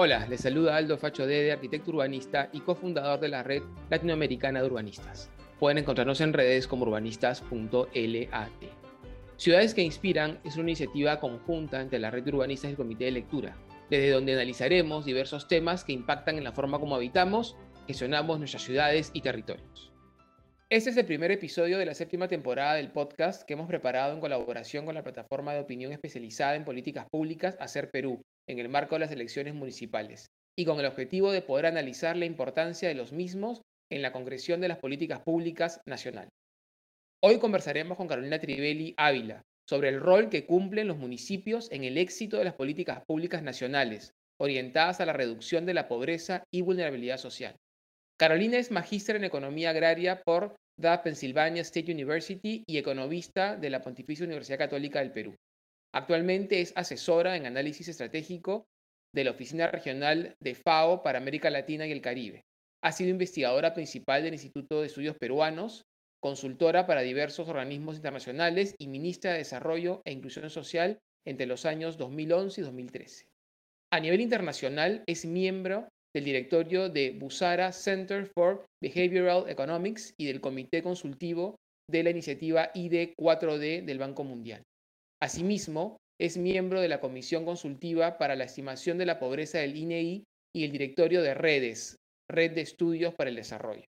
Hola, les saluda Aldo Facho Dede, arquitecto urbanista y cofundador de la red latinoamericana de urbanistas. Pueden encontrarnos en redes como urbanistas.lat. Ciudades que Inspiran es una iniciativa conjunta entre la red de urbanistas y el comité de lectura, desde donde analizaremos diversos temas que impactan en la forma como habitamos, gestionamos nuestras ciudades y territorios. Este es el primer episodio de la séptima temporada del podcast que hemos preparado en colaboración con la plataforma de opinión especializada en políticas públicas Hacer Perú, en el marco de las elecciones municipales, y con el objetivo de poder analizar la importancia de los mismos en la concreción de las políticas públicas nacionales. Hoy conversaremos con Carolina Trivelli Ávila sobre el rol que cumplen los municipios en el éxito de las políticas públicas nacionales, orientadas a la reducción de la pobreza y vulnerabilidad social. Carolina es magíster en Economía Agraria por the Pennsylvania State University y economista de la Pontificia Universidad Católica del Perú. Actualmente es asesora en análisis estratégico de la Oficina Regional de FAO para América Latina y el Caribe. Ha sido investigadora principal del Instituto de Estudios Peruanos, consultora para diversos organismos internacionales y ministra de Desarrollo e Inclusión Social entre los años 2011 y 2013. A nivel internacional es miembro del directorio de Busara Center for Behavioral Economics y del comité consultivo de la iniciativa ID 4D del Banco Mundial. Asimismo, es miembro de la Comisión Consultiva para la Estimación de la Pobreza del INEI e y el directorio de Redes, Red de Estudios para el Desarrollo.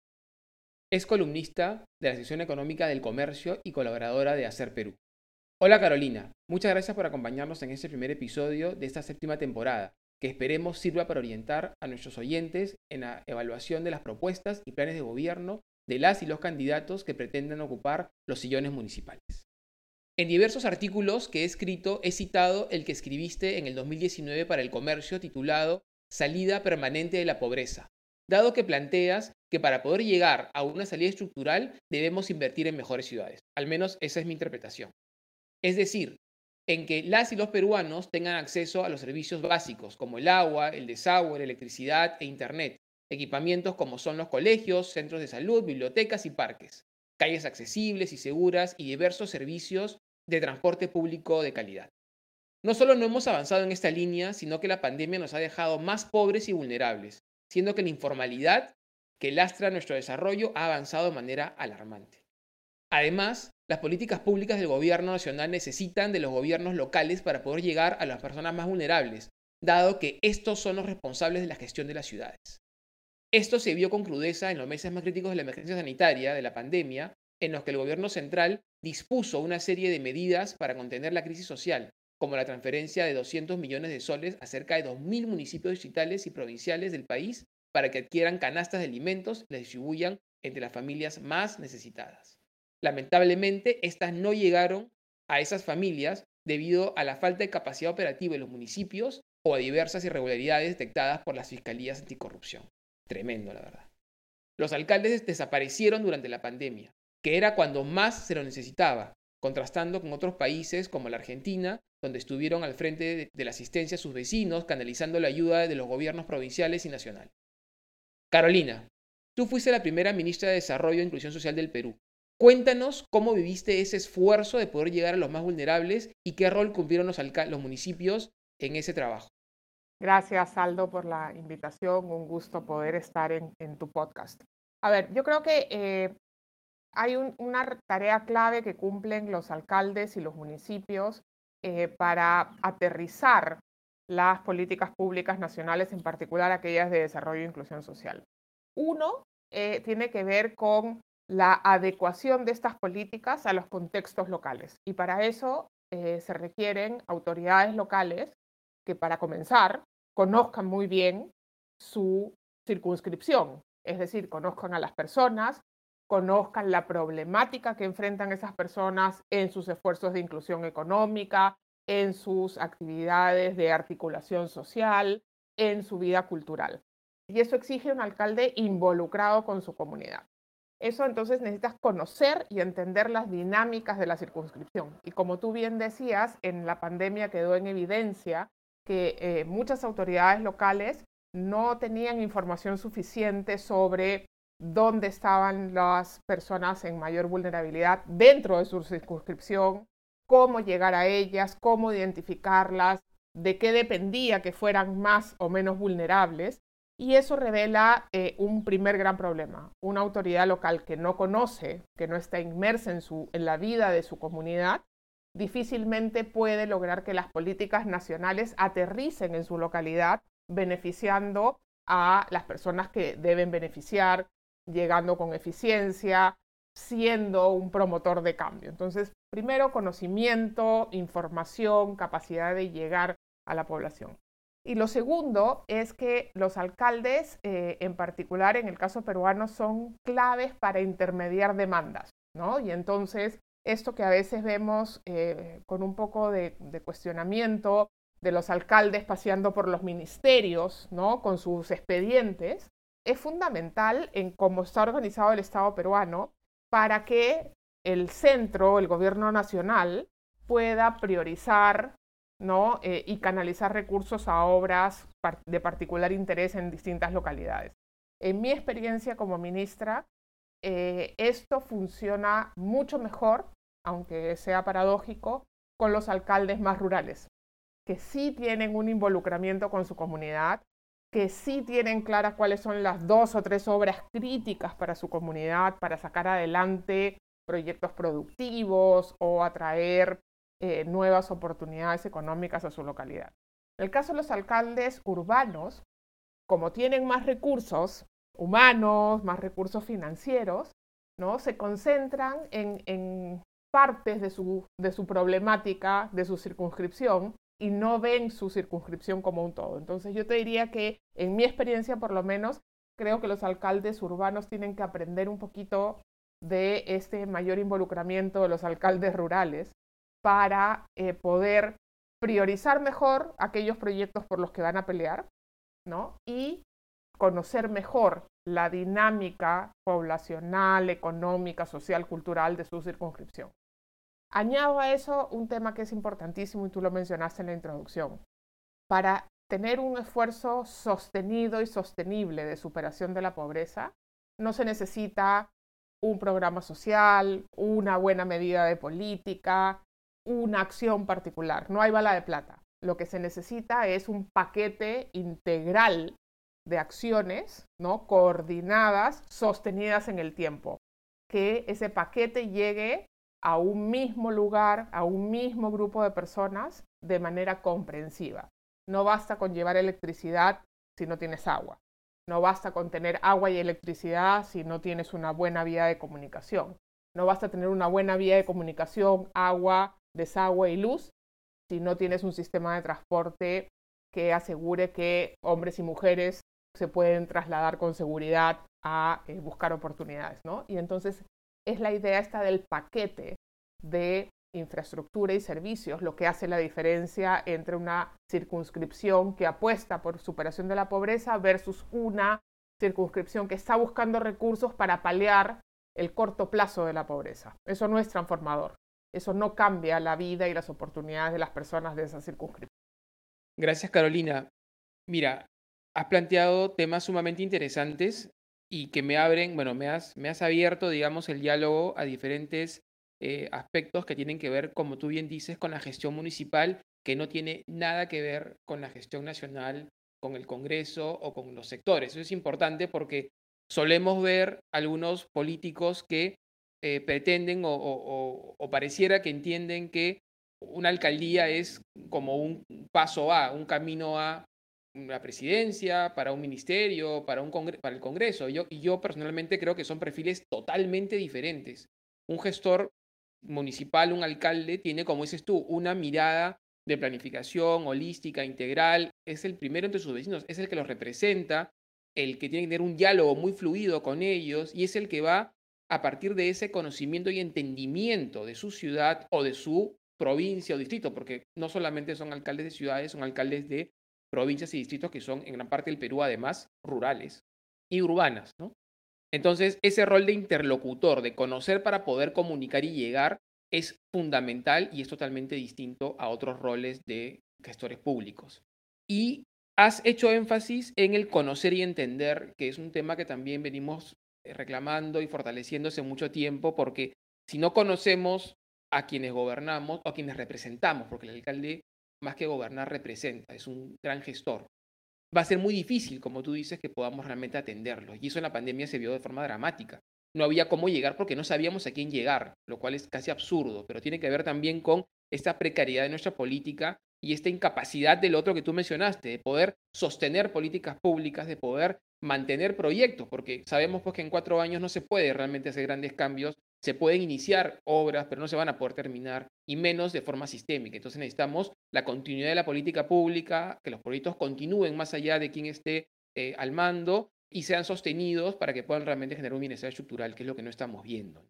Es columnista de la sección económica del comercio y colaboradora de Hacer Perú. Hola Carolina, muchas gracias por acompañarnos en este primer episodio de esta séptima temporada, que esperemos sirva para orientar a nuestros oyentes en la evaluación de las propuestas y planes de gobierno de las y los candidatos que pretenden ocupar los sillones municipales. En diversos artículos que he escrito he citado el que escribiste en el 2019 para el comercio titulado Salida permanente de la pobreza, dado que planteas que para poder llegar a una salida estructural debemos invertir en mejores ciudades. Al menos esa es mi interpretación. Es decir, en que las y los peruanos tengan acceso a los servicios básicos como el agua, el desagüe, la electricidad e Internet, equipamientos como son los colegios, centros de salud, bibliotecas y parques, calles accesibles y seguras y diversos servicios de transporte público de calidad. No solo no hemos avanzado en esta línea, sino que la pandemia nos ha dejado más pobres y vulnerables, siendo que la informalidad que lastra nuestro desarrollo ha avanzado de manera alarmante. Además, las políticas públicas del gobierno nacional necesitan de los gobiernos locales para poder llegar a las personas más vulnerables, dado que estos son los responsables de la gestión de las ciudades. Esto se vio con crudeza en los meses más críticos de la emergencia sanitaria de la pandemia, en los que el gobierno central dispuso una serie de medidas para contener la crisis social, como la transferencia de 200 millones de soles a cerca de 2.000 municipios distritales y provinciales del país para que adquieran canastas de alimentos y las distribuyan entre las familias más necesitadas. Lamentablemente, estas no llegaron a esas familias debido a la falta de capacidad operativa en los municipios o a diversas irregularidades detectadas por las fiscalías anticorrupción. Tremendo, la verdad. Los alcaldes desaparecieron durante la pandemia que era cuando más se lo necesitaba, contrastando con otros países como la Argentina, donde estuvieron al frente de, la asistencia a sus vecinos, canalizando la ayuda de los gobiernos provinciales y nacionales. Carolina, tú fuiste la primera ministra de Desarrollo e Inclusión Social del Perú. Cuéntanos cómo viviste ese esfuerzo de poder llegar a los más vulnerables y qué rol cumplieron los, municipios en ese trabajo. Gracias, Aldo, por la invitación. Un gusto poder estar en, tu podcast. A ver, yo creo que eh, hay una tarea clave que cumplen los alcaldes y los municipios eh, para aterrizar las políticas públicas nacionales, en particular aquellas de desarrollo e inclusión social. Uno eh, tiene que ver con la adecuación de estas políticas a los contextos locales. Y para eso eh, se requieren autoridades locales que, para comenzar, conozcan muy bien su circunscripción, es decir, conozcan a las personas, conozcan la problemática que enfrentan esas personas en sus esfuerzos de inclusión económica, en sus actividades de articulación social, en su vida cultural. Y eso exige un alcalde involucrado con su comunidad. Eso entonces necesitas conocer y entender las dinámicas de la circunscripción. Y como tú bien decías, en la pandemia quedó en evidencia que eh, muchas autoridades locales no tenían información suficiente sobre dónde estaban las personas en mayor vulnerabilidad dentro de su circunscripción, cómo llegar a ellas, cómo identificarlas, de qué dependía que fueran más o menos vulnerables. Y eso revela eh, un primer gran problema. Una autoridad local que no conoce, que no está inmersa en, su, en la vida de su comunidad, difícilmente puede lograr que las políticas nacionales aterricen en su localidad, beneficiando a las personas que deben beneficiar, llegando con eficiencia, siendo un promotor de cambio. Entonces, primero, conocimiento, información, capacidad de llegar a la población. Y lo segundo es que los alcaldes, eh, en particular en el caso peruano, son claves para intermediar demandas, ¿no? Y entonces, esto que a veces vemos eh, con un poco de, de, cuestionamiento de los alcaldes paseando por los ministerios, ¿no? Con sus expedientes, es fundamental en cómo está organizado el Estado peruano para que el centro, el gobierno nacional, pueda priorizar ¿no? Eh, y canalizar recursos a obras de particular interés en distintas localidades. En mi experiencia como ministra, eh, esto funciona mucho mejor, aunque sea paradójico, con los alcaldes más rurales, que sí tienen un involucramiento con su comunidad, que sí tienen claras cuáles son las dos o tres obras críticas para su comunidad, para sacar adelante proyectos productivos o atraer eh, nuevas oportunidades económicas a su localidad. En el caso de los alcaldes urbanos, como tienen más recursos humanos, más recursos financieros, ¿no? se concentran en, partes de su, de su problemática, de su circunscripción, y no ven su circunscripción como un todo. Entonces yo te diría que en mi experiencia por lo menos, creo que los alcaldes urbanos tienen que aprender un poquito de este mayor involucramiento de los alcaldes rurales para eh, poder priorizar mejor aquellos proyectos por los que van a pelear, ¿no? Y conocer mejor la dinámica poblacional, económica, social, cultural de su circunscripción. Añado a eso un tema que es importantísimo y tú lo mencionaste en la introducción. Para tener un esfuerzo sostenido y sostenible de superación de la pobreza, no se necesita un programa social, una buena medida de política, una acción particular, no hay bala de plata. Lo que se necesita es un paquete integral de acciones, ¿no? coordinadas, sostenidas en el tiempo. Que ese paquete llegue a un mismo lugar, a un mismo grupo de personas de manera comprensiva. No basta con llevar electricidad si no tienes agua. No basta con tener agua y electricidad si no tienes una buena vía de comunicación. No basta tener una buena vía de comunicación, agua, desagüe y luz si no tienes un sistema de transporte que asegure que hombres y mujeres se pueden trasladar con seguridad a eh, buscar oportunidades, ¿no? Y entonces es la idea esta del paquete de infraestructura y servicios lo que hace la diferencia entre una circunscripción que apuesta por superación de la pobreza versus una circunscripción que está buscando recursos para paliar el corto plazo de la pobreza. Eso no es transformador. Eso no cambia la vida y las oportunidades de las personas de esa circunscripción. Gracias, Carolina. Mira, has planteado temas sumamente interesantes y que me abren, bueno, me has, me has abierto, digamos, el diálogo a diferentes eh, aspectos que tienen que ver, como tú bien dices, con la gestión municipal, que no tiene nada que ver con la gestión nacional, con el Congreso o con los sectores. Eso es importante porque solemos ver algunos políticos que eh, pretenden o, pareciera que entienden que una alcaldía es como un paso a, un camino a la presidencia, para un ministerio, para, un para el Congreso. Yo, y yo personalmente creo que son perfiles totalmente diferentes. Un gestor municipal, un alcalde, tiene, como dices tú, una mirada de planificación holística, integral, es el primero entre sus vecinos, es el que los representa, el que tiene que tener un diálogo muy fluido con ellos y es el que va a partir de ese conocimiento y entendimiento de su ciudad o de su provincia o distrito, porque no solamente son alcaldes de ciudades, son alcaldes de provincias y distritos que son en gran parte del Perú además rurales y urbanas, ¿no? Entonces, ese rol de interlocutor, de conocer para poder comunicar y llegar, es fundamental y es totalmente distinto a otros roles de gestores públicos. Y has hecho énfasis en el conocer y entender, que es un tema que también venimos eh, reclamando y fortaleciéndose mucho tiempo, porque si no conocemos a quienes gobernamos o a quienes representamos, porque el alcalde más que gobernar representa, es un gran gestor. Va a ser muy difícil, como tú dices, que podamos realmente atenderlo. Y eso en la pandemia se vio de forma dramática. No había cómo llegar porque no sabíamos a quién llegar, lo cual es casi absurdo, pero tiene que ver también con esta precariedad de nuestra política y esta incapacidad del otro que tú mencionaste, de poder sostener políticas públicas, de poder mantener proyectos, porque sabemos pues, que en cuatro años no se puede realmente hacer grandes cambios, se pueden iniciar obras, pero no se van a poder terminar, y menos de forma sistémica. Entonces necesitamos la continuidad de la política pública, que los proyectos continúen más allá de quien esté eh, al mando y sean sostenidos para que puedan realmente generar un bienestar estructural, que es lo que no estamos viendo.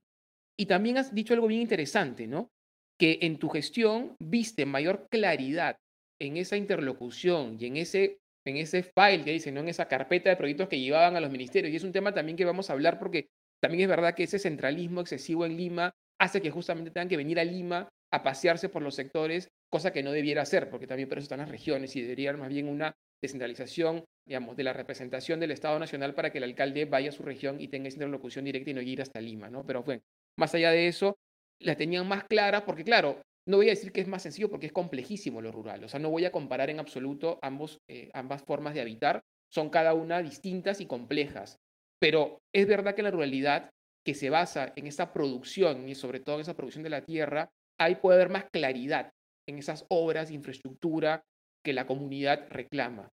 Y también has dicho algo bien interesante, ¿no? Que en tu gestión viste mayor claridad en esa interlocución y en ese en ese file que dice, ¿no? en esa carpeta de proyectos que llevaban a los ministerios. Y es un tema también que vamos a hablar porque también es verdad que ese centralismo excesivo en Lima hace que justamente tengan que venir a Lima a pasearse por los sectores, cosa que no debiera hacer, porque también por eso están las regiones y debería haber más bien una descentralización, digamos, de la representación del Estado Nacional para que el alcalde vaya a su región y tenga esa interlocución directa y no ir hasta Lima, ¿no? Pero bueno, más allá de eso, la tenían más clara porque, claro, no voy a decir que es más sencillo porque es complejísimo lo rural. O sea, no voy a comparar en absoluto ambos, eh, ambas formas de habitar. Son cada una distintas y complejas. Pero es verdad que la ruralidad, que se basa en esa producción y sobre todo en esa producción de la tierra, ahí puede haber más claridad en esas obras infraestructura que la comunidad reclama.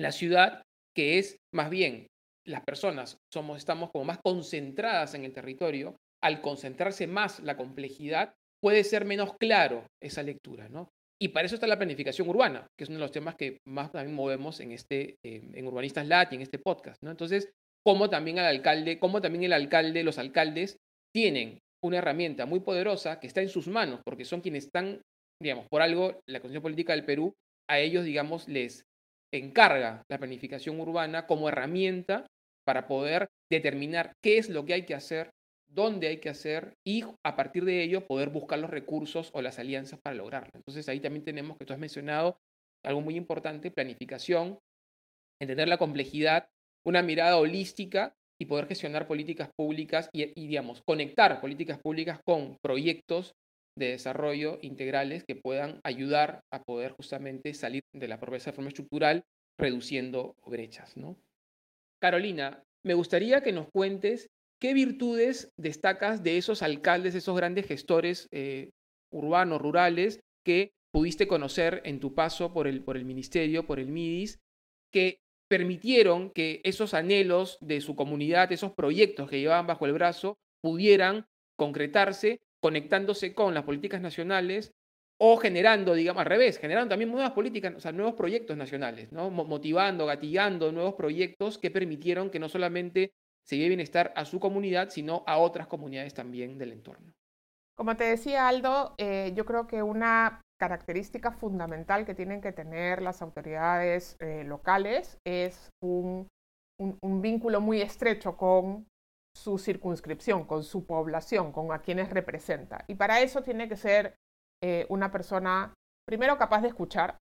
La ciudad, que es más bien las personas somos, estamos como más concentradas en el territorio, al concentrarse más la complejidad, puede ser menos claro esa lectura, ¿no? Y para eso está la planificación urbana, que es uno de los temas que más también movemos en, este, eh, en Urbanistas Lat y en este podcast, ¿no? Entonces, cómo también el alcalde, cómo también el alcalde, los alcaldes tienen una herramienta muy poderosa que está en sus manos, porque son quienes están, digamos, por algo, la Constitución Política del Perú, a ellos, digamos, les encarga la planificación urbana como herramienta para poder determinar qué es lo que hay que hacer dónde hay que hacer y a partir de ello poder buscar los recursos o las alianzas para lograrlo. Entonces ahí también tenemos que tú has mencionado algo muy importante, planificación, entender la complejidad, una mirada holística y poder gestionar políticas públicas y, digamos, conectar políticas públicas con proyectos de desarrollo integrales que puedan ayudar a poder justamente salir de la pobreza de forma estructural, reduciendo brechas. ¿no? Carolina, me gustaría que nos cuentes ¿Qué virtudes destacas de esos alcaldes, esos grandes gestores eh, urbanos, rurales, que pudiste conocer en tu paso por el, por el ministerio, por el MIDIS, que permitieron que esos anhelos de su comunidad, esos proyectos que llevaban bajo el brazo, pudieran concretarse conectándose con las políticas nacionales o generando, digamos, al revés, generando también nuevas políticas, o sea, nuevos proyectos nacionales, ¿no? motivando, gatillando nuevos proyectos que permitieron que no solamente se lleve bienestar a su comunidad, sino a otras comunidades también del entorno. Como te decía Aldo, eh, yo creo que una característica fundamental que tienen que tener las autoridades eh, locales es un, vínculo muy estrecho con su circunscripción, con su población, con a quienes representa. Y para eso tiene que ser eh, una persona, primero, capaz de escuchar,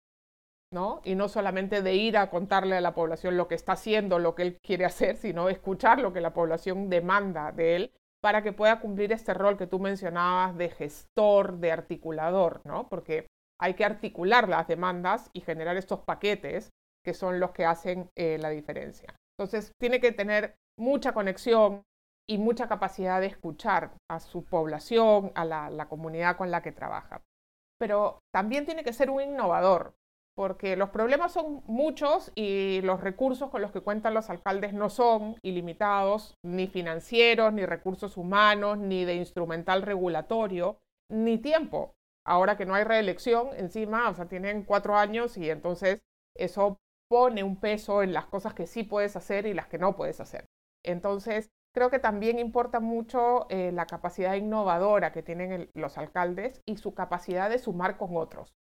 ¿no? Y no solamente de ir a contarle a la población lo que está haciendo, lo que él quiere hacer, sino escuchar lo que la población demanda de él para que pueda cumplir este rol que tú mencionabas de gestor, de articulador, ¿no? Porque hay que articular las demandas y generar estos paquetes que son los que hacen eh, la diferencia. Entonces, tiene que tener mucha conexión y mucha capacidad de escuchar a su población, a la comunidad con la que trabaja. Pero también tiene que ser un innovador, porque los problemas son muchos y los recursos con los que cuentan los alcaldes no son ilimitados, ni financieros, ni recursos humanos, ni de instrumental regulatorio, ni tiempo. Ahora que no hay reelección encima, o sea, tienen cuatro años y entonces eso pone un peso en las cosas que sí puedes hacer y las que no puedes hacer. Entonces, creo que también importa mucho eh, la capacidad innovadora que tienen los alcaldes y su capacidad de sumar con otros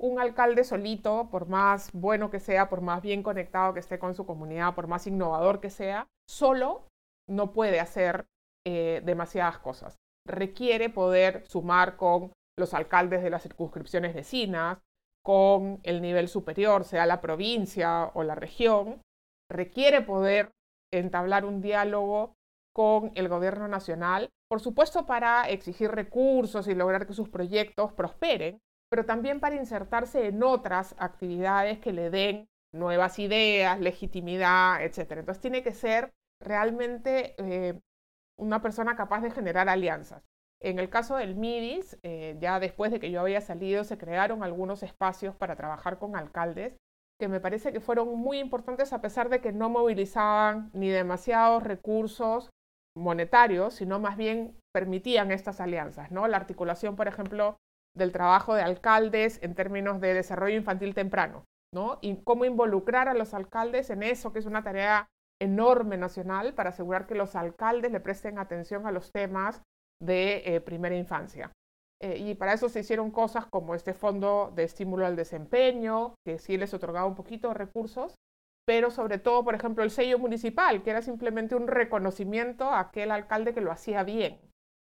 un alcalde solito, por más bueno que sea, por más bien conectado que esté con su comunidad, por más innovador que sea, solo no puede hacer eh, demasiadas cosas. Requiere poder sumar con los alcaldes de las circunscripciones vecinas, con el nivel superior, sea la provincia o la región. Requiere poder entablar un diálogo con el gobierno nacional, por supuesto para exigir recursos y lograr que sus proyectos prosperen, pero también para insertarse en otras actividades que le den nuevas ideas, legitimidad, etc. Entonces tiene que ser realmente eh, una persona capaz de generar alianzas. En el caso del MIDIS, eh, ya después de que yo había salido, se crearon algunos espacios para trabajar con alcaldes que me parece que fueron muy importantes a pesar de que no movilizaban ni demasiados recursos monetarios, sino más bien permitían estas alianzas, ¿no? La articulación, por ejemplo, del trabajo de alcaldes en términos de desarrollo infantil temprano, ¿no? Y cómo involucrar a los alcaldes en eso, que es una tarea enorme nacional para asegurar que los alcaldes le presten atención a los temas de eh, primera infancia. Eh, y para eso se hicieron cosas como este fondo de estímulo al desempeño, que sí les otorgaba un poquito de recursos, pero sobre todo, por ejemplo, el sello municipal, que era simplemente un reconocimiento a aquel alcalde que lo hacía bien,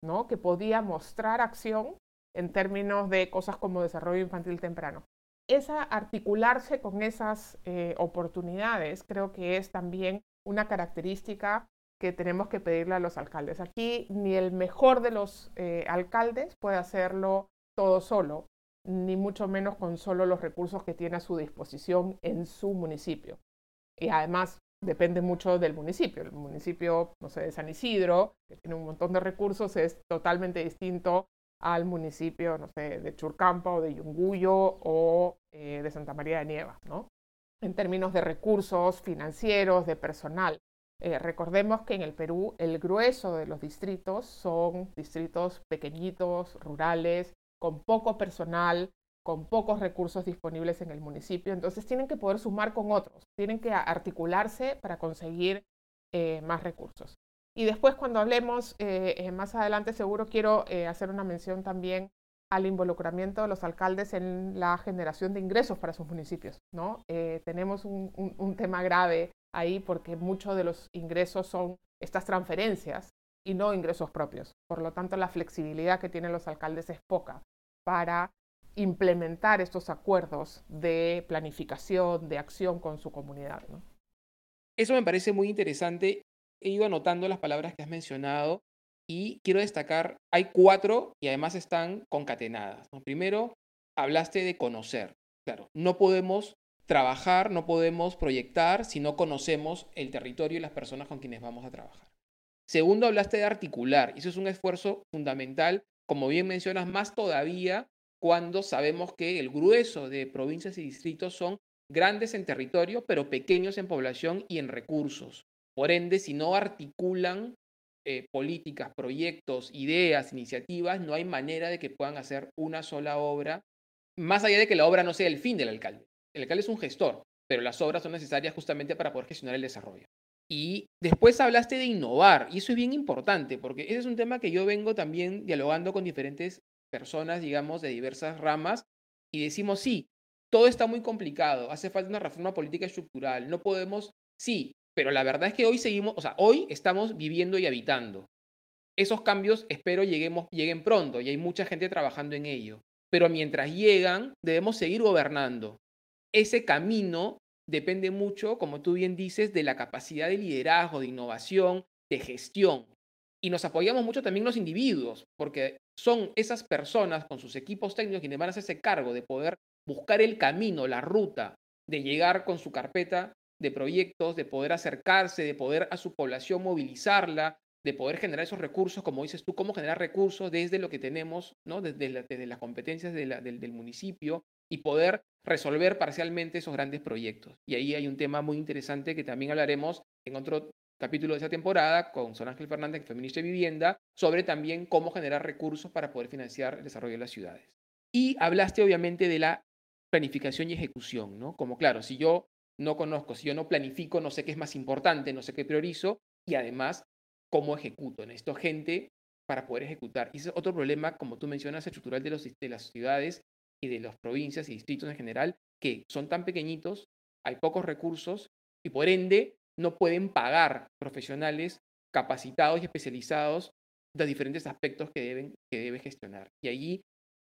¿no? que podía mostrar acción en términos de cosas como desarrollo infantil temprano. Esa articularse con esas eh, oportunidades creo que es también una característica que tenemos que pedirle a los alcaldes. Aquí ni el mejor de los eh, alcaldes puede hacerlo todo solo, ni mucho menos con solo los recursos que tiene a su disposición en su municipio. Y además depende mucho del municipio. El municipio, no sé, de San Isidro, que tiene un montón de recursos, es totalmente distinto al municipio, no sé, de Churcampa o de Yunguyo o eh, de Santa María de Nieva, ¿no? En términos de recursos financieros, de personal. Eh, recordemos que en el Perú el grueso de los distritos son distritos pequeñitos, rurales, con poco personal, con pocos recursos disponibles en el municipio. Entonces tienen que poder sumar con otros, tienen que articularse para conseguir eh, más recursos. Y después cuando hablemos eh, más adelante, seguro quiero hacer una mención también al involucramiento de los alcaldes en la generación de ingresos para sus municipios. ¿no? tenemos un tema grave ahí porque muchos de los ingresos son estas transferencias y no ingresos propios. Por lo tanto, la flexibilidad que tienen los alcaldes es poca para implementar estos acuerdos de planificación, de acción con su comunidad. Eso me parece muy interesante. He ido anotando las palabras que has mencionado y quiero destacar, hay cuatro y además están concatenadas. Primero, hablaste de conocer. Claro, no podemos trabajar, no podemos proyectar si no conocemos el territorio y las personas con quienes vamos a trabajar. Segundo, hablaste de articular. Eso es un esfuerzo fundamental, como bien mencionas, más todavía cuando sabemos que el grueso de provincias y distritos son grandes en territorio, pero pequeños en población y en recursos. Por ende, si no articulan eh, políticas, proyectos, ideas, iniciativas, no hay manera de que puedan hacer una sola obra, más allá de que la obra no sea el fin del alcalde el alcalde es un gestor, pero las obras son necesarias justamente para poder gestionar el desarrollo. Y después hablaste de innovar, y eso es bien importante, porque ese es un tema que yo vengo también dialogando con diferentes personas, digamos, de diversas ramas, y decimos, sí, todo está muy complicado, hace falta una reforma política estructural, no podemos, sí, pero la verdad es que hoy seguimos, o sea, hoy estamos viviendo y habitando. Esos cambios espero lleguemos, lleguen pronto y hay mucha gente trabajando en ello. Pero mientras llegan, debemos seguir gobernando ese camino depende mucho, como tú bien dices, de la capacidad de liderazgo, de innovación, de gestión. Y nos apoyamos mucho también los individuos, porque son esas personas con sus equipos técnicos quienes van a hacerse cargo de poder buscar el camino, la ruta, de llegar con su carpeta de proyectos, de poder acercarse, de poder a su población movilizarla, de poder generar esos recursos, como dices tú, cómo generar recursos desde lo que tenemos, ¿no? desde, las competencias del municipio y poder resolver parcialmente esos grandes proyectos. Y ahí hay un tema muy interesante que también hablaremos en otro capítulo de esa temporada con Son Ángel Fernández, ministro de Vivienda, sobre también cómo generar recursos para poder financiar el desarrollo de las ciudades. Y hablaste obviamente de la planificación y ejecución, ¿no? Como claro, si yo no conozco, si yo no planifico, no sé qué es más importante, no sé qué priorizo y además cómo ejecuto. Necesito gente para poder ejecutar. Y ese es otro problema, como tú mencionas, estructural de, los, de las ciudades y de las provincias y distritos en general, que son tan pequeñitos, hay pocos recursos y por ende no pueden pagar profesionales capacitados y especializados de diferentes aspectos que deben que debe gestionar. Y allí,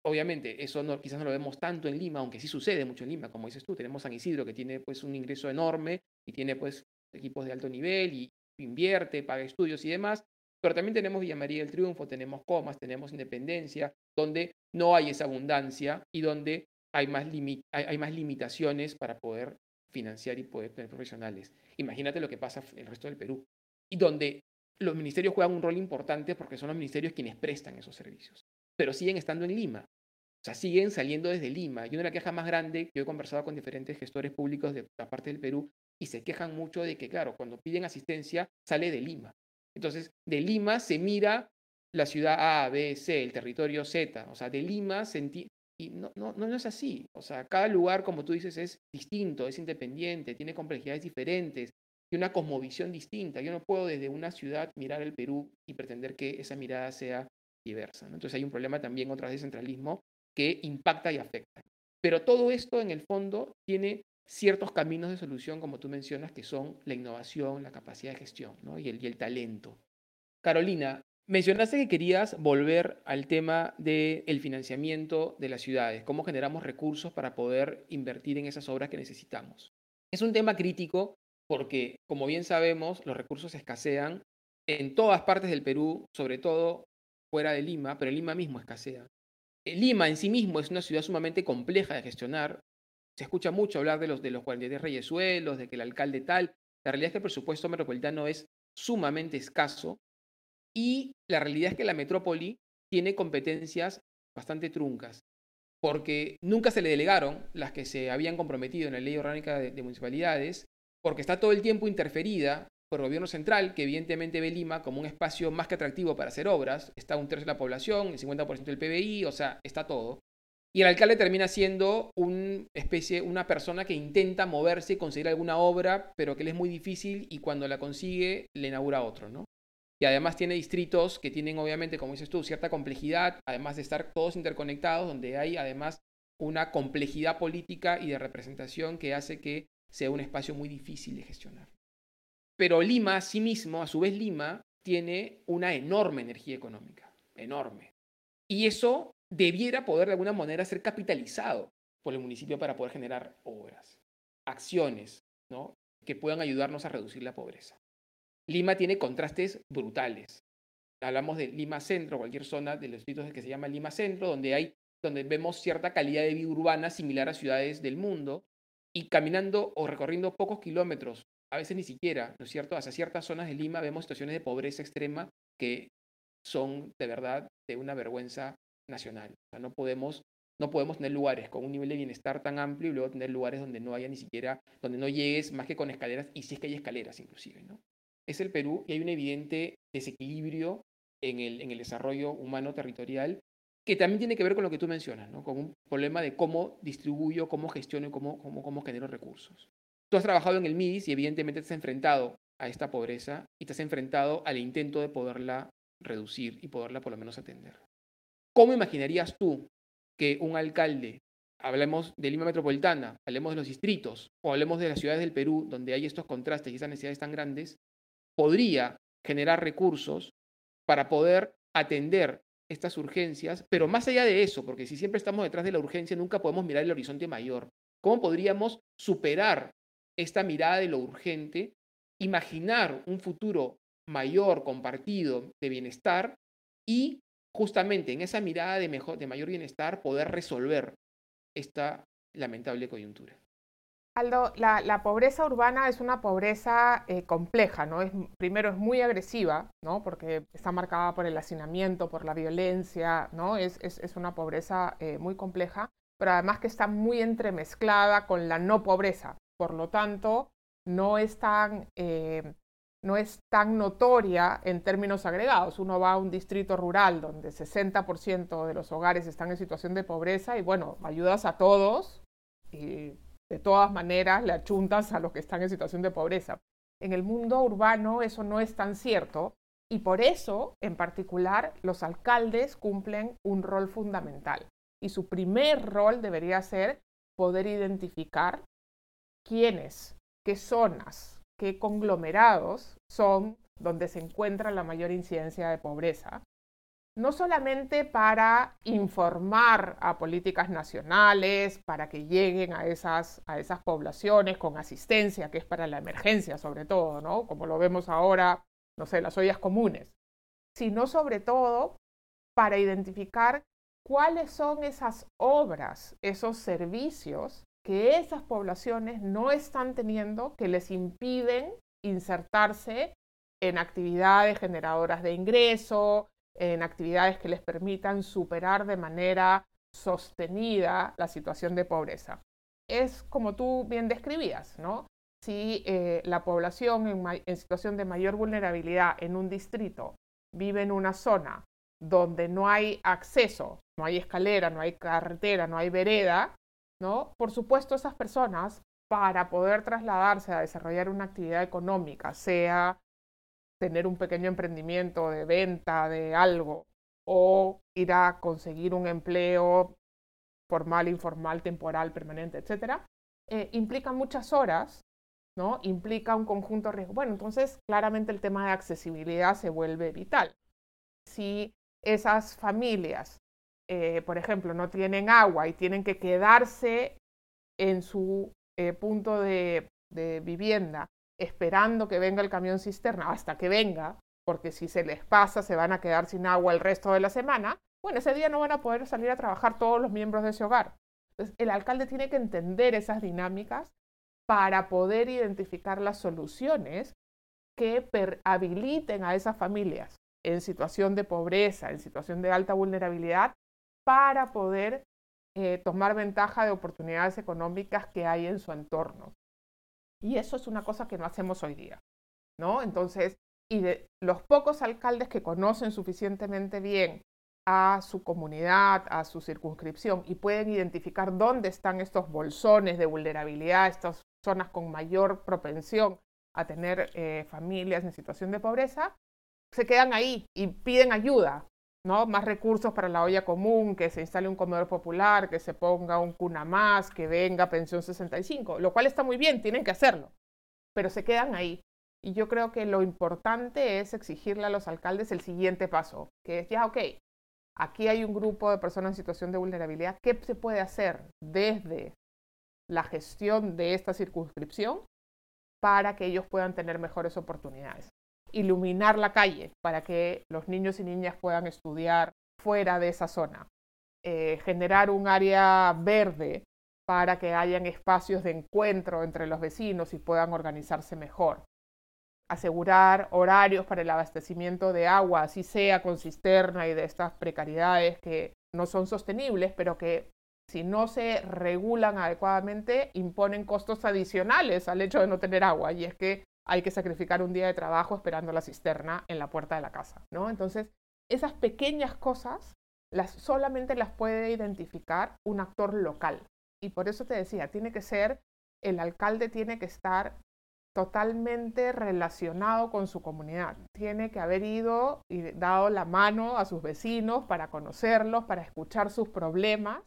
obviamente, eso no, quizás no lo vemos tanto en Lima, aunque sí sucede mucho en Lima, como dices tú, tenemos San Isidro que tiene pues un ingreso enorme y tiene pues equipos de alto nivel y invierte, paga estudios y demás, Pero también tenemos Villa María del Triunfo, tenemos Comas, tenemos Independencia, donde no hay esa abundancia y donde hay más, hay, más limitaciones para poder financiar y poder tener profesionales. Imagínate lo que pasa en el resto del Perú. Y donde los ministerios juegan un rol importante porque son los ministerios quienes prestan esos servicios, pero siguen estando en Lima. O sea, siguen saliendo desde Lima. Y una de las quejas más grandes, yo he conversado con diferentes gestores públicos de la parte del Perú, y se quejan mucho de que, claro, cuando piden asistencia, sale de Lima. Entonces, de Lima se mira la ciudad A, B, C, el territorio Z. O sea, de Lima se y no, no, no es así. O sea, cada lugar, como tú dices, es distinto, es independiente, tiene complejidades diferentes y una cosmovisión distinta. Yo no puedo desde una ciudad mirar el Perú y pretender que esa mirada sea diversa. Entonces hay un problema también otra vez de centralismo que impacta y afecta. Pero todo esto en el fondo tiene ciertos caminos de solución, como tú mencionas, que son la innovación, la capacidad de gestión y, el, talento. Carolina, mencionaste que querías volver al tema del financiamiento de las ciudades, cómo generamos recursos para poder invertir en esas obras que necesitamos. Es un tema crítico porque, como bien sabemos, los recursos escasean en todas partes del Perú, sobre todo fuera de Lima, pero Lima mismo escasea. Eh, Lima en sí mismo es una ciudad sumamente compleja de gestionar. Se escucha mucho hablar de los, de los 43 reyesuelos, de que el alcalde tal. La realidad es que el presupuesto metropolitano es sumamente escaso y la realidad es que la metrópoli tiene competencias bastante truncas, porque nunca se le delegaron las que se habían comprometido en la ley orgánica de municipalidades, porque está todo el tiempo interferida por el gobierno central, que evidentemente ve Lima como un espacio más que atractivo para hacer obras, está un tercio de la población, el 50% del PBI, o sea, está todo. Y el alcalde termina siendo una especie, una persona que intenta moverse y conseguir alguna obra, pero que le es muy difícil y cuando la consigue le inaugura otro, ¿no? Y además tiene distritos que tienen obviamente, como dices tú, cierta complejidad, además de estar todos interconectados, donde hay además una complejidad política y de representación que hace que sea un espacio muy difícil de gestionar. Pero Lima, sí mismo, a su vez Lima, tiene una enorme energía económica, enorme. Y eso debiera poder de alguna manera ser capitalizado por el municipio para poder generar obras, acciones, ¿no? que puedan ayudarnos a reducir la pobreza. Lima tiene contrastes brutales. Hablamos de Lima Centro, cualquier zona de los distritos que se llama Lima Centro, donde hay donde vemos cierta calidad de vida urbana similar a ciudades del mundo, y caminando o recorriendo pocos kilómetros, a veces ni siquiera, ¿no es cierto? Hacia ciertas zonas de Lima vemos situaciones de pobreza extrema que son de verdad de una vergüenza nacional. No podemos, no podemos tener lugares con un nivel de bienestar tan amplio y luego tener lugares donde no haya ni siquiera, donde no llegues más que con escaleras, y si es que hay escaleras inclusive, ¿no? Es el Perú y hay un evidente desequilibrio en el, en el desarrollo humano territorial que también tiene que ver con lo que tú mencionas, ¿no? con un problema de cómo distribuyo, cómo gestiono y cómo, cómo, cómo genero recursos. Tú has trabajado en el MIDIS y evidentemente te has enfrentado a esta pobreza y te has enfrentado al intento de poderla reducir y poderla por lo menos atender. ¿Cómo imaginarías tú que un alcalde, hablemos de Lima Metropolitana, hablemos de los distritos o hablemos de las ciudades del Perú donde hay estos contrastes y esas necesidades tan grandes, podría generar recursos para poder atender estas urgencias, pero más allá de eso, porque si siempre estamos detrás de la urgencia, nunca podemos mirar el horizonte mayor. ¿Cómo podríamos superar esta mirada de lo urgente, imaginar un futuro mayor, compartido, de bienestar y justamente en esa mirada de, mejor, de mayor bienestar poder resolver esta lamentable coyuntura? Aldo, la, pobreza urbana es una pobreza eh, compleja, ¿no? Es, primero es muy agresiva, ¿no? Porque está marcada por el hacinamiento, por la violencia, ¿no? Es, una pobreza eh, muy compleja, pero además que está muy entremezclada con la no pobreza. Por lo tanto, no es tan, eh, no es tan notoria en términos agregados. Uno va a un distrito rural donde 60% de los hogares están en situación de pobreza y bueno, ayudas a todos y de todas maneras le achuntas a los que están en situación de pobreza. En el mundo urbano eso no es tan cierto y por eso, en particular, los alcaldes cumplen un rol fundamental. Y su primer rol debería ser poder identificar quiénes, qué zonas, qué conglomerados son donde se encuentra la mayor incidencia de pobreza no solamente para informar a políticas nacionales, para que lleguen a esas, a esas poblaciones con asistencia, que es para la emergencia sobre todo, ¿no? Como lo vemos ahora, no sé, las ollas comunes, sino sobre todo para identificar cuáles son esas obras, esos servicios que esas poblaciones no están teniendo que les impiden insertarse en actividades generadoras de ingreso, en actividades que les permitan superar de manera sostenida la situación de pobreza. Es como tú bien describías, ¿no? Si eh, la población en situación de mayor vulnerabilidad en un distrito vive en una zona donde no hay acceso, no hay escalera, no hay carretera, no hay vereda, ¿no? Por supuesto, esas personas, para poder trasladarse a desarrollar una actividad económica, sea tener un pequeño emprendimiento de venta de algo o ir a conseguir un empleo formal, informal, temporal, permanente, etcétera, eh, implica muchas horas, ¿no? Implica un conjunto de riesgos. Bueno, entonces claramente el tema de accesibilidad se vuelve vital. Si esas familias, eh, por ejemplo, no tienen agua y tienen que quedarse en su eh, punto de, de vivienda esperando que venga el camión cisterna hasta que venga, porque si se les pasa se van a quedar sin agua el resto de la semana, bueno, ese día no van a poder salir a trabajar todos los miembros de ese hogar. Entonces, el alcalde tiene que entender esas dinámicas para poder identificar las soluciones que habiliten a esas familias en situación de pobreza, en situación de alta vulnerabilidad, para poder eh, tomar ventaja de oportunidades económicas que hay en su entorno. Y eso es una cosa que no hacemos hoy día, ¿no? Entonces, y de los pocos alcaldes que conocen suficientemente bien a su comunidad, a su circunscripción y pueden identificar dónde están estos bolsones de vulnerabilidad, estas zonas con mayor propensión a tener eh, familias en situación de pobreza, se quedan ahí y piden ayuda, ¿no? Más recursos para la olla común, que se instale un comedor popular, que se ponga un cuna más, que venga pensión 65, lo cual está muy bien, tienen que hacerlo, pero se quedan ahí. Y yo creo que lo importante es exigirle a los alcaldes el siguiente paso, que es ya, ok, aquí hay un grupo de personas en situación de vulnerabilidad, ¿qué se puede hacer desde la gestión de esta circunscripción para que ellos puedan tener mejores oportunidades? Iluminar la calle para que los niños y niñas puedan estudiar fuera de esa zona, eh, generar un área verde para que hayan espacios de encuentro entre los vecinos y puedan organizarse mejor, asegurar horarios para el abastecimiento de agua, así sea con cisterna y de estas precariedades que no son sostenibles, pero que si no se regulan adecuadamente imponen costos adicionales al hecho de no tener agua. Y es que hay que sacrificar un día de trabajo esperando la cisterna en la puerta de la casa, ¿no? Entonces, esas pequeñas cosas las, solamente las puede identificar un actor local. Y por eso te decía, tiene que ser, el alcalde tiene que estar totalmente relacionado con su comunidad. Tiene que haber ido y dado la mano a sus vecinos para conocerlos, para escuchar sus problemas,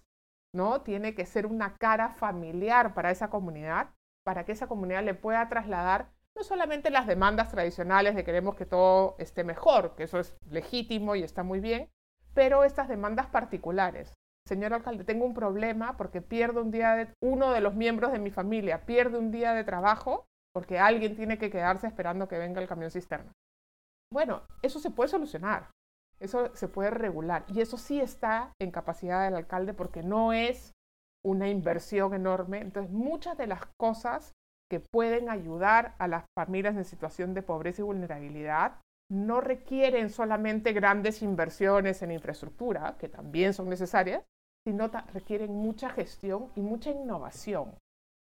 ¿no? Tiene que ser una cara familiar para esa comunidad, para que esa comunidad le pueda trasladar no solamente las demandas tradicionales de queremos que todo esté mejor, que eso es legítimo y está muy bien, pero estas demandas particulares. Señor alcalde, tengo un problema porque pierdo un día de uno de los miembros de mi familia, pierde un día de trabajo porque alguien tiene que quedarse esperando que venga el camión cisterna. Bueno, eso se puede solucionar, eso se puede regular y eso sí está en capacidad del alcalde porque no es una inversión enorme. Entonces, muchas de las cosas que pueden ayudar a las familias en situación de pobreza y vulnerabilidad no requieren solamente grandes inversiones en infraestructura, que también son necesarias, sino requieren mucha gestión y mucha innovación.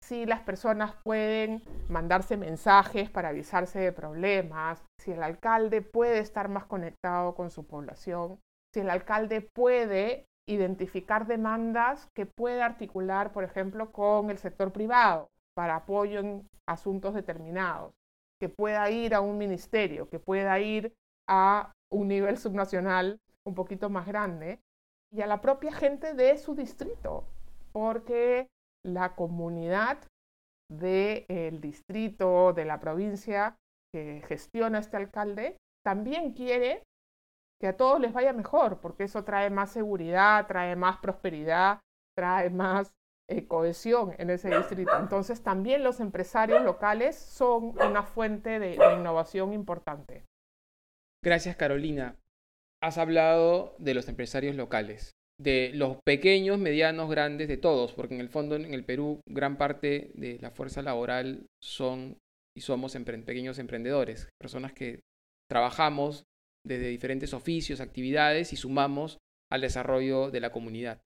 Si las personas pueden mandarse mensajes para avisarse de problemas, si el alcalde puede estar más conectado con su población, si el alcalde puede identificar demandas que puede articular, por ejemplo, con el sector privado para apoyo en asuntos determinados, que pueda ir a un ministerio, que pueda ir a un nivel subnacional un poquito más grande y a la propia gente de su distrito, porque la comunidad del distrito, de la provincia que gestiona este alcalde, también quiere que a todos les vaya mejor, porque eso trae más seguridad, trae más prosperidad, trae más eh, cohesión en ese distrito. Entonces también los empresarios locales son una fuente de, innovación importante. Gracias Carolina. has hablado de los empresarios locales, de los pequeños, medianos, grandes, de todos, porque en el fondo en el Perú gran parte de la fuerza laboral son y somos pequeños emprendedores, personas que trabajamos desde diferentes oficios, actividades y sumamos al desarrollo de la comunidad.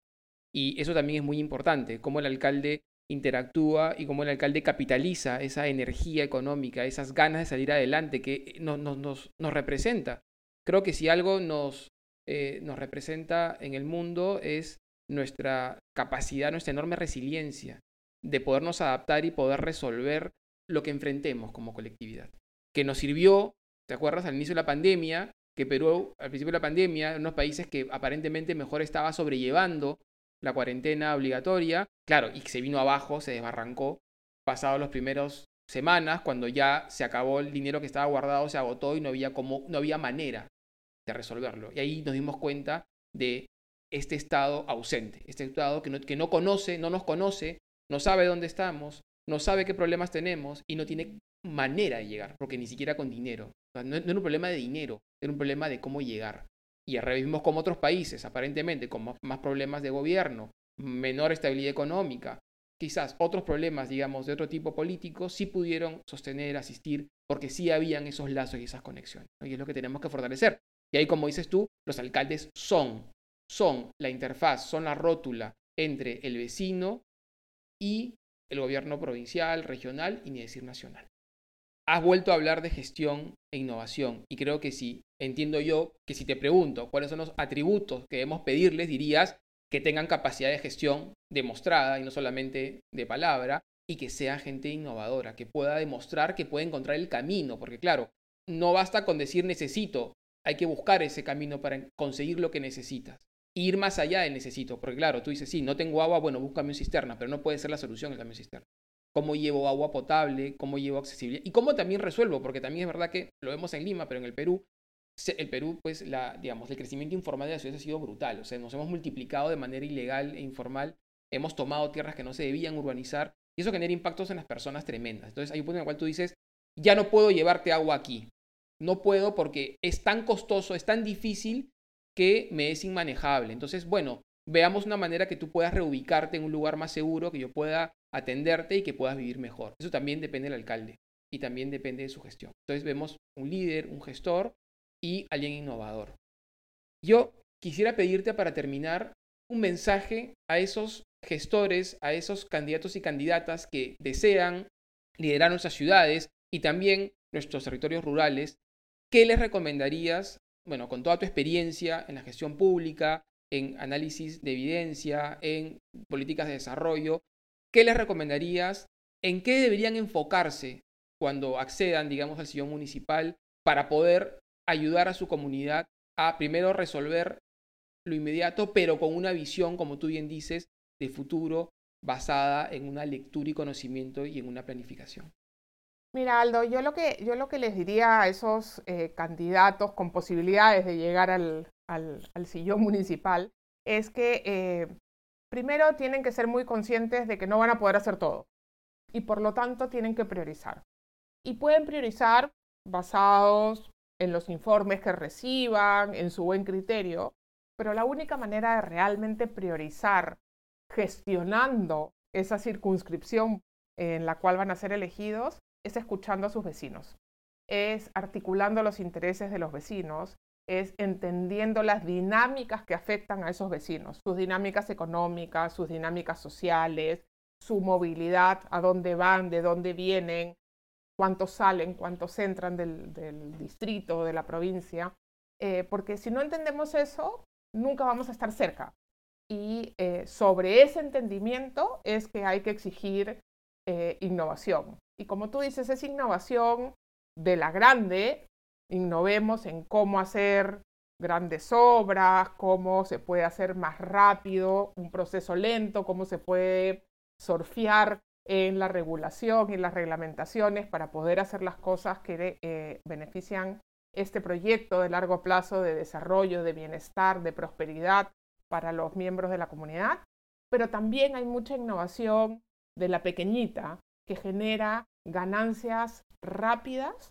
Y eso también es muy importante, cómo el alcalde interactúa y cómo el alcalde capitaliza esa energía económica, esas ganas de salir adelante que nos, nos, nos representa. Creo que si algo nos, eh, nos representa en el mundo es nuestra capacidad, nuestra enorme resiliencia de podernos adaptar y poder resolver lo que enfrentemos como colectividad. Que nos sirvió, ¿te acuerdas? Al inicio de la pandemia, que Perú, al principio de la pandemia, unos países que aparentemente mejor estaba sobrellevando la cuarentena obligatoria, claro, y se vino abajo, se desbarrancó, pasados los primeros semanas, cuando ya se acabó el dinero que estaba guardado, se agotó y no había, como, no había manera de resolverlo. Y ahí nos dimos cuenta de este estado ausente, este estado que no, que no conoce, no nos conoce, no sabe dónde estamos, no sabe qué problemas tenemos y no tiene manera de llegar, porque ni siquiera con dinero. no, era un problema de dinero, era un problema de cómo llegar. Y revivimos como otros países, aparentemente, con más problemas de gobierno, menor estabilidad económica, quizás otros problemas, digamos, de otro tipo político, sí pudieron sostener, asistir, porque sí habían esos lazos y esas conexiones. Y es lo que tenemos que fortalecer. Y ahí, como dices tú, los alcaldes son, son la interfaz, son la rótula entre el vecino y el gobierno provincial, regional y ni decir nacional. Has vuelto a hablar de gestión e innovación y creo que sí, entiendo yo que si te pregunto cuáles son los atributos que debemos pedirles, dirías que tengan capacidad de gestión demostrada y no solamente de palabra y que sea gente innovadora, que pueda demostrar que puede encontrar el camino, porque claro, no basta con decir necesito, hay que buscar ese camino para conseguir lo que necesitas. ir más allá de necesito, porque claro, tú dices, sí, no tengo agua, bueno, búscame un cisterna, pero no puede ser la solución el cambio cisterna. ¿Cómo llevo agua potable? ¿Cómo llevo accesibilidad? Y cómo también resuelvo, porque también es verdad que lo vemos en Lima, pero en el Perú, el Perú, pues, la, digamos, el crecimiento informal de la ciudad ha sido brutal. O sea, nos hemos multiplicado de manera ilegal e informal, hemos tomado tierras que no se debían urbanizar, y eso genera impactos en las personas tremendas. Entonces, hay un punto en el cual tú dices, ya no puedo llevarte agua aquí no puedo porque es tan costoso, es tan difícil que me es inmanejable. Entonces, bueno, veamos una manera que tú puedas reubicarte en un lugar más seguro, que yo pueda atenderte y que puedas vivir mejor. Eso también depende del alcalde y también depende de su gestión. Entonces vemos un líder, un gestor y alguien innovador. Yo quisiera pedirte para terminar un mensaje a esos gestores, a esos candidatos y candidatas que desean liderar nuestras ciudades y también nuestros territorios rurales ¿Qué les recomendarías, bueno, con toda tu experiencia en la gestión pública, en análisis de evidencia, en políticas de desarrollo, qué les recomendarías, en qué deberían enfocarse cuando accedan, digamos, al sillón municipal para poder ayudar a su comunidad a primero resolver lo inmediato, pero con una visión, como tú bien dices, de futuro basada en una lectura y conocimiento y en una planificación. Mira, Aldo, yo lo que, yo lo que les diría a esos eh, candidatos con posibilidades de llegar al, sillón municipal es que eh, primero tienen que ser muy conscientes de que no van a poder hacer todo y por lo tanto tienen que priorizar. Y pueden priorizar basados en los informes que reciban, en su buen criterio, pero la única manera de realmente priorizar gestionando esa circunscripción en la cual van a ser elegidos es escuchando a sus vecinos, es articulando los intereses de los vecinos, es entendiendo las dinámicas que afectan a esos vecinos, sus dinámicas económicas, sus dinámicas sociales, su movilidad, a dónde van, de dónde vienen, cuántos salen, cuántos entran del, distrito, de la provincia, eh, porque si no entendemos eso, nunca vamos a estar cerca. Y eh, sobre ese entendimiento es que hay que exigir eh, innovación. Y como tú dices, es innovación de la grande, innovemos en cómo hacer grandes obras, cómo se puede hacer más rápido un proceso lento, cómo se puede surfear en la regulación y las reglamentaciones para poder hacer las cosas que eh, benefician este proyecto de largo plazo de desarrollo, de bienestar, de prosperidad para los miembros de la comunidad. Pero también hay mucha innovación de la pequeñita que genera ganancias rápidas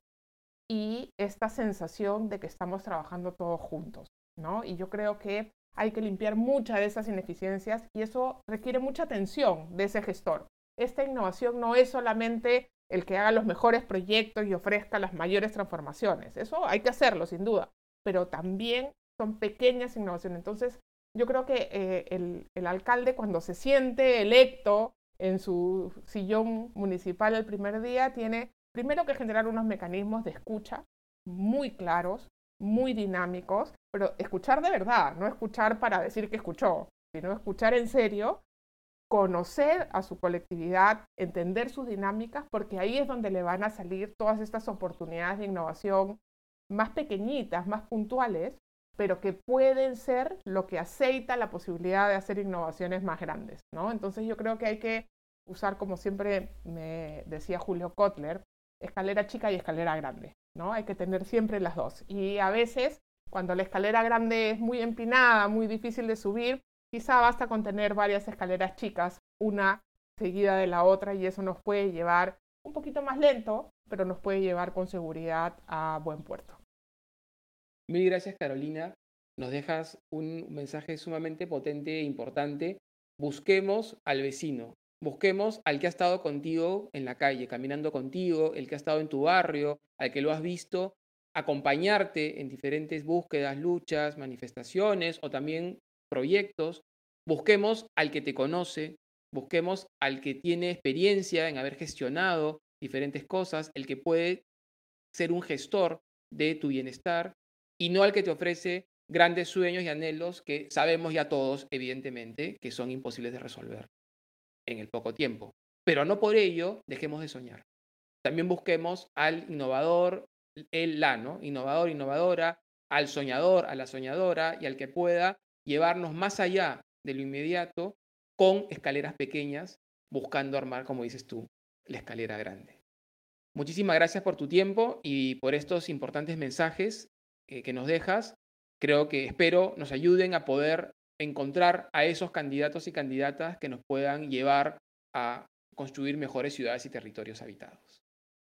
y esta sensación de que estamos trabajando todos juntos. ¿no? Y yo creo que hay que limpiar muchas de esas ineficiencias y eso requiere mucha atención de ese gestor. Esta innovación no es solamente el que haga los mejores proyectos y ofrezca las mayores transformaciones. Eso hay que hacerlo, sin duda, pero también son pequeñas innovaciones. Entonces, yo creo que eh, el, el, alcalde cuando se siente electo en su sillón municipal el primer día, tiene primero que generar unos mecanismos de escucha muy claros, muy dinámicos, pero escuchar de verdad, no escuchar para decir que escuchó, sino escuchar en serio, conocer a su colectividad, entender sus dinámicas, porque ahí es donde le van a salir todas estas oportunidades de innovación más pequeñitas, más puntuales, pero que pueden ser lo que aceita la posibilidad de hacer innovaciones más grandes, ¿no? Entonces yo creo que hay que usar, como siempre me decía Julio Kotler, escalera chica y escalera grande, ¿no? Hay que tener siempre las dos. Y a veces, cuando la escalera grande es muy empinada, muy difícil de subir, quizá basta con tener varias escaleras chicas, una seguida de la otra, y eso nos puede llevar un poquito más lento, pero nos puede llevar con seguridad a buen puerto. Mil gracias, Carolina. Nos dejas un mensaje sumamente potente e importante. Busquemos al vecino, busquemos al que ha estado contigo en la calle, caminando contigo, el que ha estado en tu barrio, al que lo has visto, acompañarte en diferentes búsquedas, luchas, manifestaciones o también proyectos. Busquemos al que te conoce, busquemos al que tiene experiencia en haber gestionado diferentes cosas, el que puede ser un gestor de tu bienestar y no al que te ofrece grandes sueños y anhelos que sabemos ya todos, evidentemente, que son imposibles de resolver en el poco tiempo. Pero no por ello dejemos de soñar. También busquemos al innovador, el la, ¿no? Innovador, innovadora, al soñador, a la soñadora y al que pueda llevarnos más allá de lo inmediato con escaleras pequeñas, buscando armar, como dices tú, la escalera grande. Muchísimas gracias por tu tiempo y por estos importantes mensajes que nos dejas, creo que espero nos ayuden a poder encontrar a esos candidatos y candidatas que nos puedan llevar a construir mejores ciudades y territorios habitados.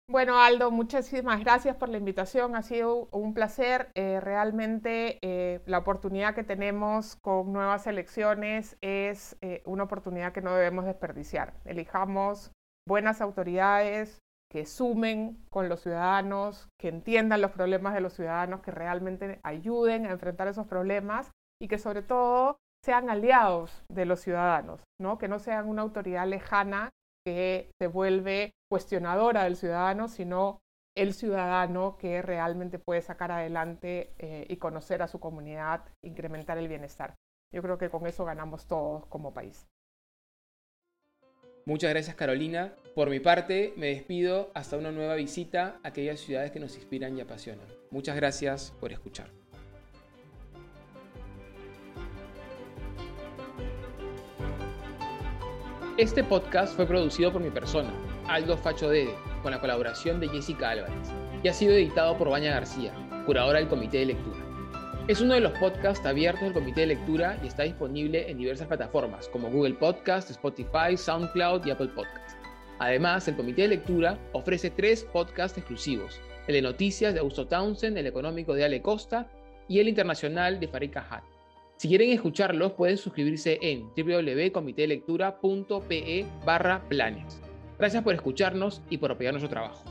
Bueno, Aldo, muchísimas gracias por la invitación. Ha sido un placer. Eh, realmente eh, la oportunidad que tenemos con nuevas elecciones es eh, una oportunidad que no debemos desperdiciar. Elijamos buenas autoridades, que sumen con los ciudadanos, que entiendan los problemas de los ciudadanos, que realmente ayuden a enfrentar esos problemas y que sobre todo sean aliados de los ciudadanos, ¿no? que no sean una autoridad lejana que se vuelve cuestionadora del ciudadano, sino el ciudadano que realmente puede sacar adelante eh, y conocer a su comunidad, incrementar el bienestar. Yo creo que con eso ganamos todos como país. Muchas gracias Carolina. Por mi parte, me despido hasta una nueva visita a aquellas ciudades que nos inspiran y apasionan. Muchas gracias por escuchar. Este podcast fue producido por mi persona, Aldo Facho Dede, con la colaboración de Jessica Álvarez, y ha sido editado por Baña García, curadora del Comité de Lectura. Es uno de los podcasts abiertos del Comité de Lectura y está disponible en diversas plataformas como Google Podcast, Spotify, SoundCloud y Apple Podcasts. Además, el Comité de Lectura ofrece tres podcasts exclusivos, el de noticias de Augusto Townsend, el económico de Ale Costa y el internacional de Farika Hat. Si quieren escucharlos, pueden suscribirse en www.comitedelectura.pe barra planes. Gracias por escucharnos y por apoyar nuestro trabajo.